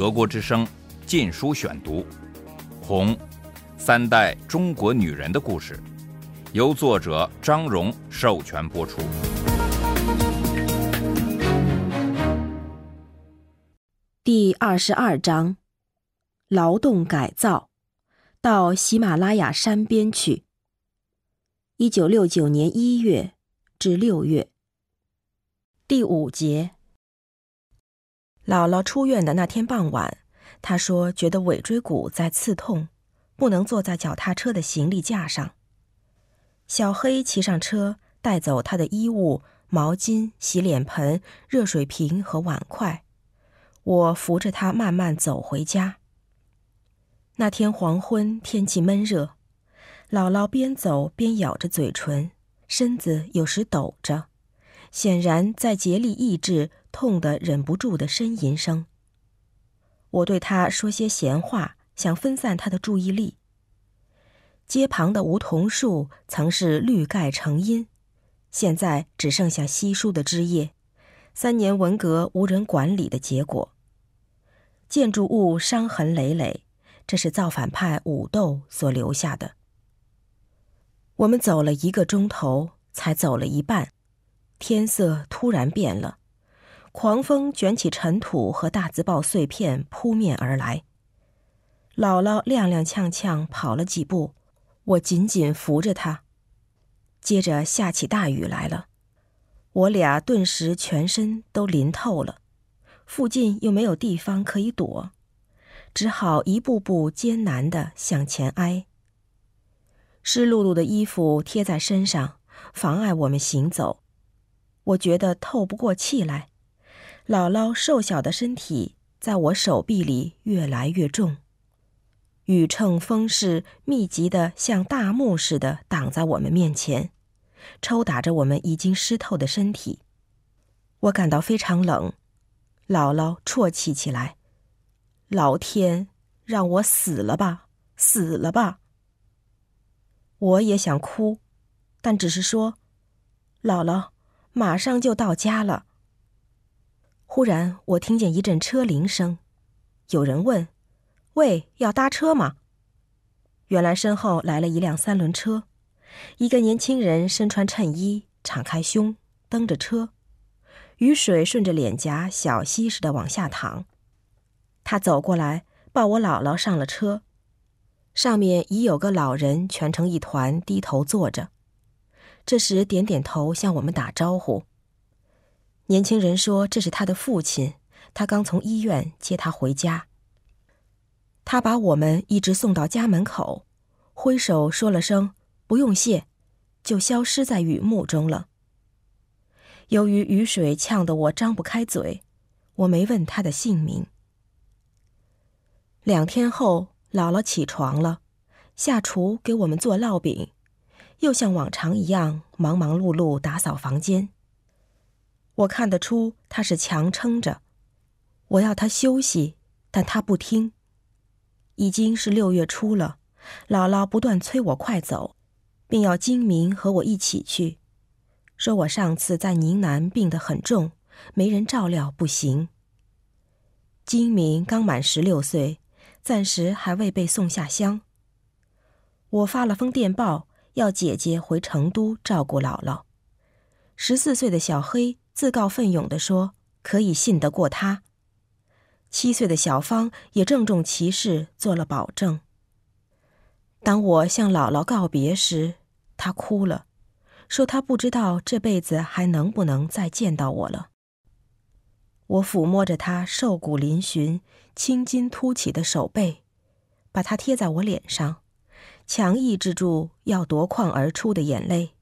德国之声《禁书选读》，《红》，三代中国女人的故事，由作者张荣授权播出。第二十二章：劳动改造，到喜马拉雅山边去。一九六九年一月至六月。第五节。姥姥出院的那天傍晚，她说觉得尾椎骨在刺痛，不能坐在脚踏车的行李架上。小黑骑上车，带走他的衣物、毛巾、洗脸盆、热水瓶和碗筷。我扶着他慢慢走回家。那天黄昏，天气闷热，姥姥边走边咬着嘴唇，身子有时抖着。显然在竭力抑制痛得忍不住的呻吟声。我对他说些闲话，想分散他的注意力。街旁的梧桐树曾是绿盖成荫，现在只剩下稀疏的枝叶，三年文革无人管理的结果。建筑物伤痕累累，这是造反派武斗所留下的。我们走了一个钟头，才走了一半。天色突然变了，狂风卷起尘土和大字报碎片扑面而来。姥姥踉踉跄跄跑了几步，我紧紧扶着她。接着下起大雨来了，我俩顿时全身都淋透了，附近又没有地方可以躲，只好一步步艰难地向前挨。湿漉漉的衣服贴在身上，妨碍我们行走。我觉得透不过气来，姥姥瘦小的身体在我手臂里越来越重，雨乘风势，密集的像大幕似的挡在我们面前，抽打着我们已经湿透的身体。我感到非常冷，姥姥啜泣起来：“老天，让我死了吧，死了吧！”我也想哭，但只是说：“姥姥。”马上就到家了。忽然，我听见一阵车铃声，有人问：“喂，要搭车吗？”原来身后来了一辆三轮车，一个年轻人身穿衬衣，敞开胸，蹬着车，雨水顺着脸颊小溪似的往下淌。他走过来，抱我姥姥上了车，上面已有个老人蜷成一团，低头坐着。这时，点点头向我们打招呼。年轻人说：“这是他的父亲，他刚从医院接他回家。”他把我们一直送到家门口，挥手说了声“不用谢”，就消失在雨幕中了。由于雨水呛得我张不开嘴，我没问他的姓名。两天后，姥姥起床了，下厨给我们做烙饼。又像往常一样忙忙碌碌打扫房间。我看得出他是强撑着，我要他休息，但他不听。已经是六月初了，姥姥不断催我快走，并要金明和我一起去，说我上次在宁南病得很重，没人照料不行。金明刚满十六岁，暂时还未被送下乡。我发了封电报。要姐姐回成都照顾姥姥。十四岁的小黑自告奋勇地说：“可以信得过他。”七岁的小芳也郑重其事做了保证。当我向姥姥告别时，她哭了，说她不知道这辈子还能不能再见到我了。我抚摸着她瘦骨嶙峋、青筋凸起的手背，把它贴在我脸上。强抑制住要夺眶而出的眼泪，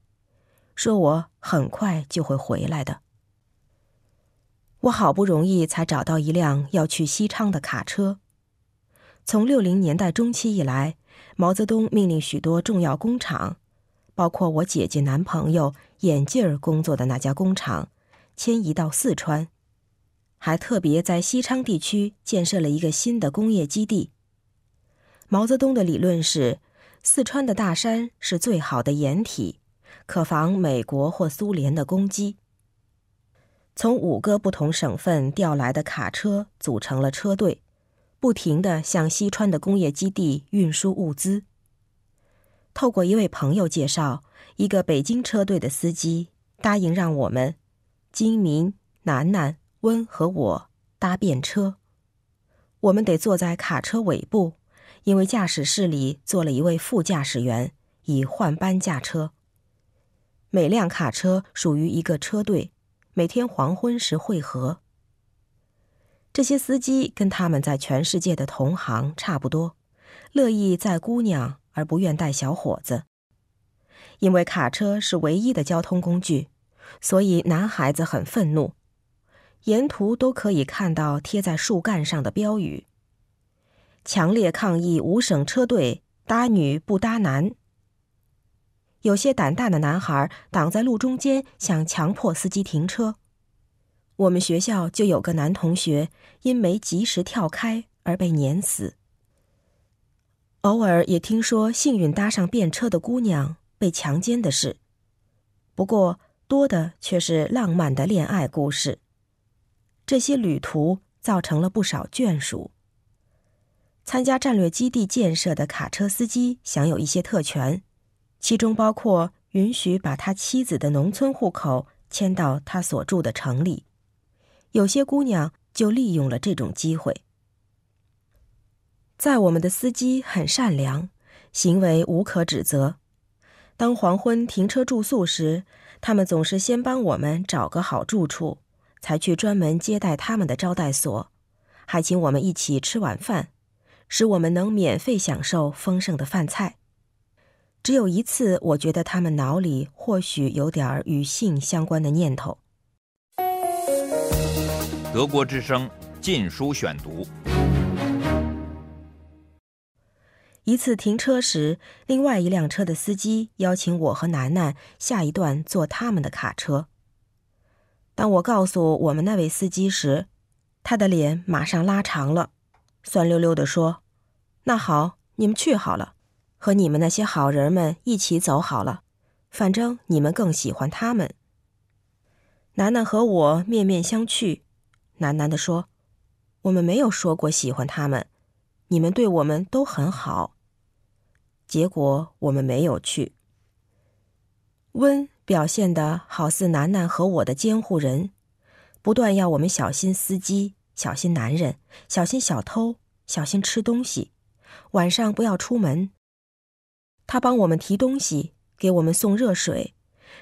说：“我很快就会回来的。”我好不容易才找到一辆要去西昌的卡车。从六零年代中期以来，毛泽东命令许多重要工厂，包括我姐姐男朋友眼镜儿工作的那家工厂，迁移到四川，还特别在西昌地区建设了一个新的工业基地。毛泽东的理论是。四川的大山是最好的掩体，可防美国或苏联的攻击。从五个不同省份调来的卡车组成了车队，不停地向西川的工业基地运输物资。透过一位朋友介绍，一个北京车队的司机答应让我们金明、楠楠、温和我搭便车。我们得坐在卡车尾部，因为驾驶室里坐了一位副驾驶员，以换班驾车。每辆卡车属于一个车队，每天黄昏时汇合。这些司机跟他们在全世界的同行差不多，乐意载姑娘而不愿带小伙子。因为卡车是唯一的交通工具，所以男孩子很愤怒。沿途都可以看到贴在树干上的标语：“强烈抗议五省车队搭女不搭男。”有些胆大的男孩挡在路中间，想强迫司机停车。我们学校就有个男同学因没及时跳开而被碾死。偶尔也听说幸运搭上便车的姑娘被强奸的事，不过多的却是浪漫的恋爱故事。这些旅途造成了不少眷属。参加战略基地建设的卡车司机享有一些特权。其中包括允许把他妻子的农村户口迁到他所住的城里，有些姑娘就利用了这种机会。在我们的司机很善良，行为无可指责。当黄昏停车住宿时，他们总是先帮我们找个好住处，才去专门接待他们的招待所，还请我们一起吃晚饭，使我们能免费享受丰盛的饭菜。只有一次，我觉得他们脑里或许有点儿与性相关的念头。德国之声《禁书选读》。一次停车时，另外一辆车的司机邀请我和楠楠下一段坐他们的卡车。当我告诉我们那位司机时，他的脸马上拉长了，酸溜溜地说：“那好，你们去好了。”和你们那些好人们一起走好了，反正你们更喜欢他们。楠楠和我面面相觑，喃喃地说：“我们没有说过喜欢他们，你们对我们都很好。”结果我们没有去。温表现的好似楠楠和我的监护人，不断要我们小心司机，小心男人，小心小偷，小心吃东西，晚上不要出门。他帮我们提东西，给我们送热水，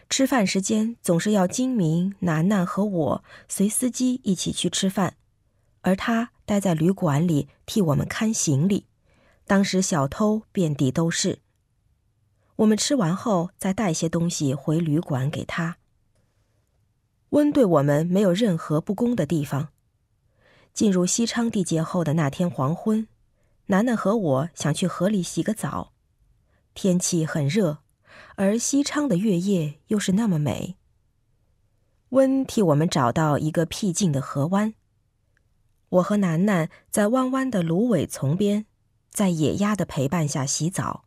吃饭时间总是要金明、楠楠和我随司机一起去吃饭，而他待在旅馆里替我们看行李。当时小偷遍地都是。我们吃完后再带些东西回旅馆给他。温对我们没有任何不公的地方。进入西昌地界后的那天黄昏，楠楠和我想去河里洗个澡。天气很热，而西昌的月夜又是那么美。温替我们找到一个僻静的河湾。我和楠楠在弯弯的芦苇丛边，在野鸭的陪伴下洗澡。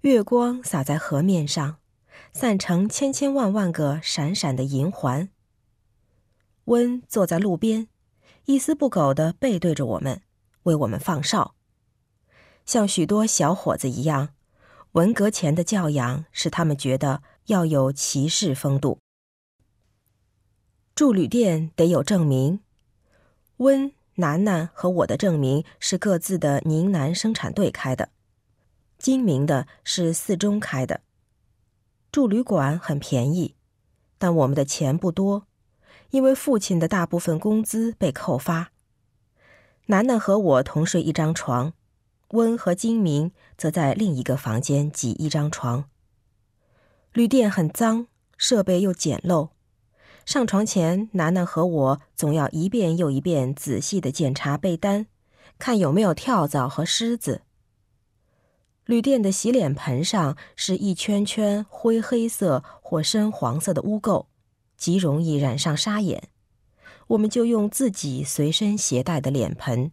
月光洒在河面上，散成千千万万个闪闪的银环。温坐在路边，一丝不苟地背对着我们，为我们放哨。像许多小伙子一样，文革前的教养使他们觉得要有骑士风度。住旅店得有证明，温、楠楠和我的证明是各自的宁南生产队开的，金明的是四中开的。住旅馆很便宜，但我们的钱不多，因为父亲的大部分工资被扣发。楠楠和我同睡一张床。温和精明则在另一个房间挤一张床。旅店很脏，设备又简陋。上床前，楠楠和我总要一遍又一遍仔细的检查被单，看有没有跳蚤和虱子。旅店的洗脸盆上是一圈圈灰黑色或深黄色的污垢，极容易染上沙眼。我们就用自己随身携带的脸盆。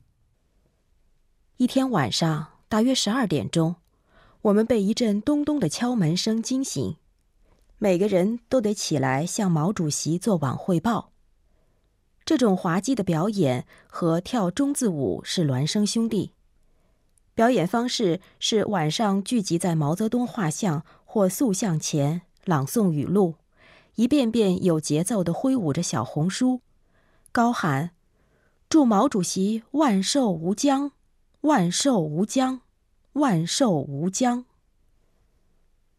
一天晚上，大约十二点钟，我们被一阵咚咚的敲门声惊醒，每个人都得起来向毛主席做晚汇报。这种滑稽的表演和跳中字舞是孪生兄弟。表演方式是晚上聚集在毛泽东画像或塑像前，朗诵语录，一遍遍有节奏地挥舞着小红书，高喊“祝毛主席万寿无疆，万寿无疆，万寿无疆”。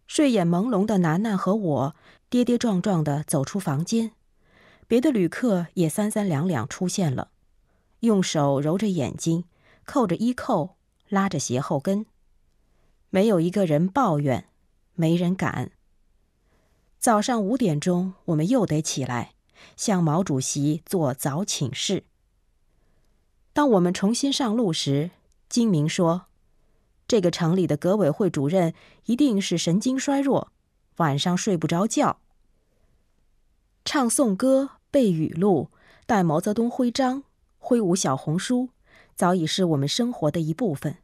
睡眼朦胧的楠楠和我跌跌撞撞地走出房间，别的旅客也三三两两出现了，用手揉着眼睛，扣着衣扣。拉着鞋后跟，没有一个人抱怨，没人敢。早上五点钟，我们又得起来，向毛主席做早请示。当我们重新上路时，金明说：“这个城里的革委会主任一定是神经衰弱，晚上睡不着觉。”唱颂歌、背语录、带毛泽东徽章、挥舞小红书。早已是我们生活的一部分。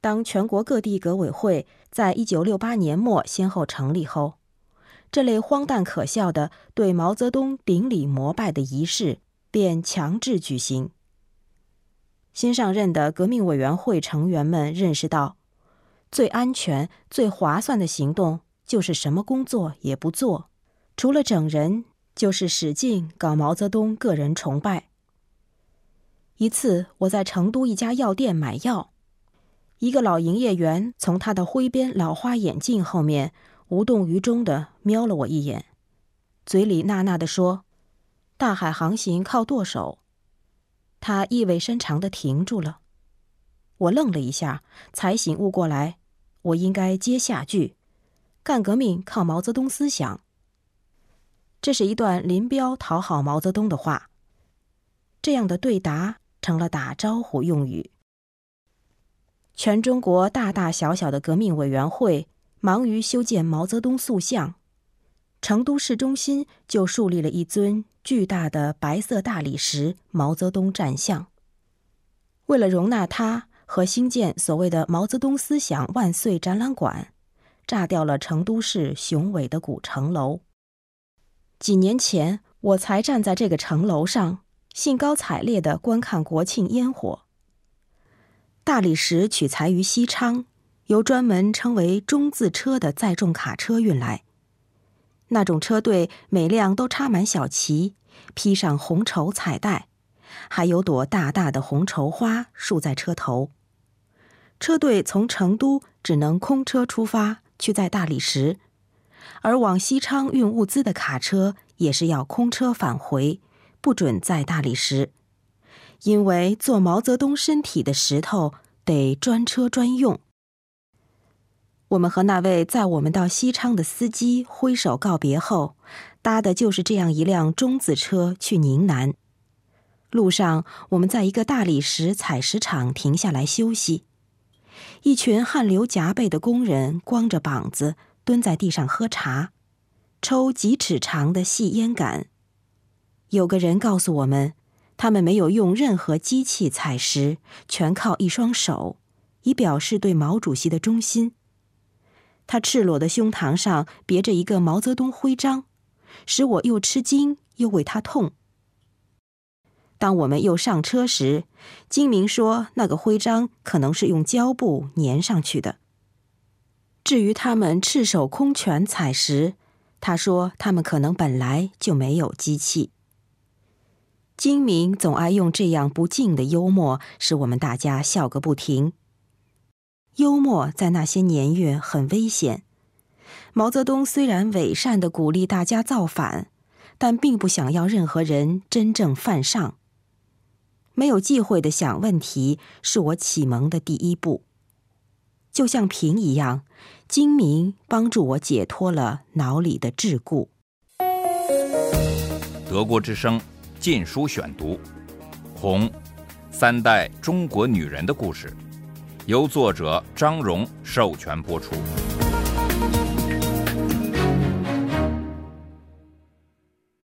当全国各地革委会在一九六八年末先后成立后，这类荒诞可笑的对毛泽东顶礼膜拜的仪式便强制举行。新上任的革命委员会成员们认识到，最安全、最划算的行动就是什么工作也不做，除了整人，就是使劲搞毛泽东个人崇拜。一次，我在成都一家药店买药，一个老营业员从他的灰边老花眼镜后面无动于衷地瞄了我一眼，嘴里呐呐地说：“大海航行靠舵手。”他意味深长地停住了。我愣了一下，才醒悟过来，我应该接下句：“干革命靠毛泽东思想。”这是一段林彪讨好毛泽东的话。这样的对答。成了打招呼用语。全中国大大小小的革命委员会忙于修建毛泽东塑像，成都市中心就树立了一尊巨大的白色大理石毛泽东站像。为了容纳他和兴建所谓的“毛泽东思想万岁”展览馆，炸掉了成都市雄伟的古城楼。几年前，我才站在这个城楼上。兴高采烈地观看国庆烟火。大理石取材于西昌，由专门称为“中”字车的载重卡车运来。那种车队每辆都插满小旗，披上红绸彩带，还有朵大大的红绸花竖在车头。车队从成都只能空车出发去载大理石，而往西昌运物资的卡车也是要空车返回。不准在大理石，因为做毛泽东身体的石头得专车专用。我们和那位载我们到西昌的司机挥手告别后，搭的就是这样一辆中字车去宁南。路上，我们在一个大理石采石场停下来休息，一群汗流浃背的工人光着膀子蹲在地上喝茶，抽几尺长的细烟杆。有个人告诉我们，他们没有用任何机器采石，全靠一双手，以表示对毛主席的忠心。他赤裸的胸膛上别着一个毛泽东徽章，使我又吃惊又为他痛。当我们又上车时，金明说那个徽章可能是用胶布粘上去的。至于他们赤手空拳采石，他说他们可能本来就没有机器。金明总爱用这样不敬的幽默，使我们大家笑个不停。幽默在那些年月很危险。毛泽东虽然伪善的鼓励大家造反，但并不想要任何人真正犯上。没有忌讳的想问题，是我启蒙的第一步。就像平一样，精明帮助我解脱了脑里的桎梏。德国之声。《禁书选读》，红，三代中国女人的故事，由作者张荣授权播出。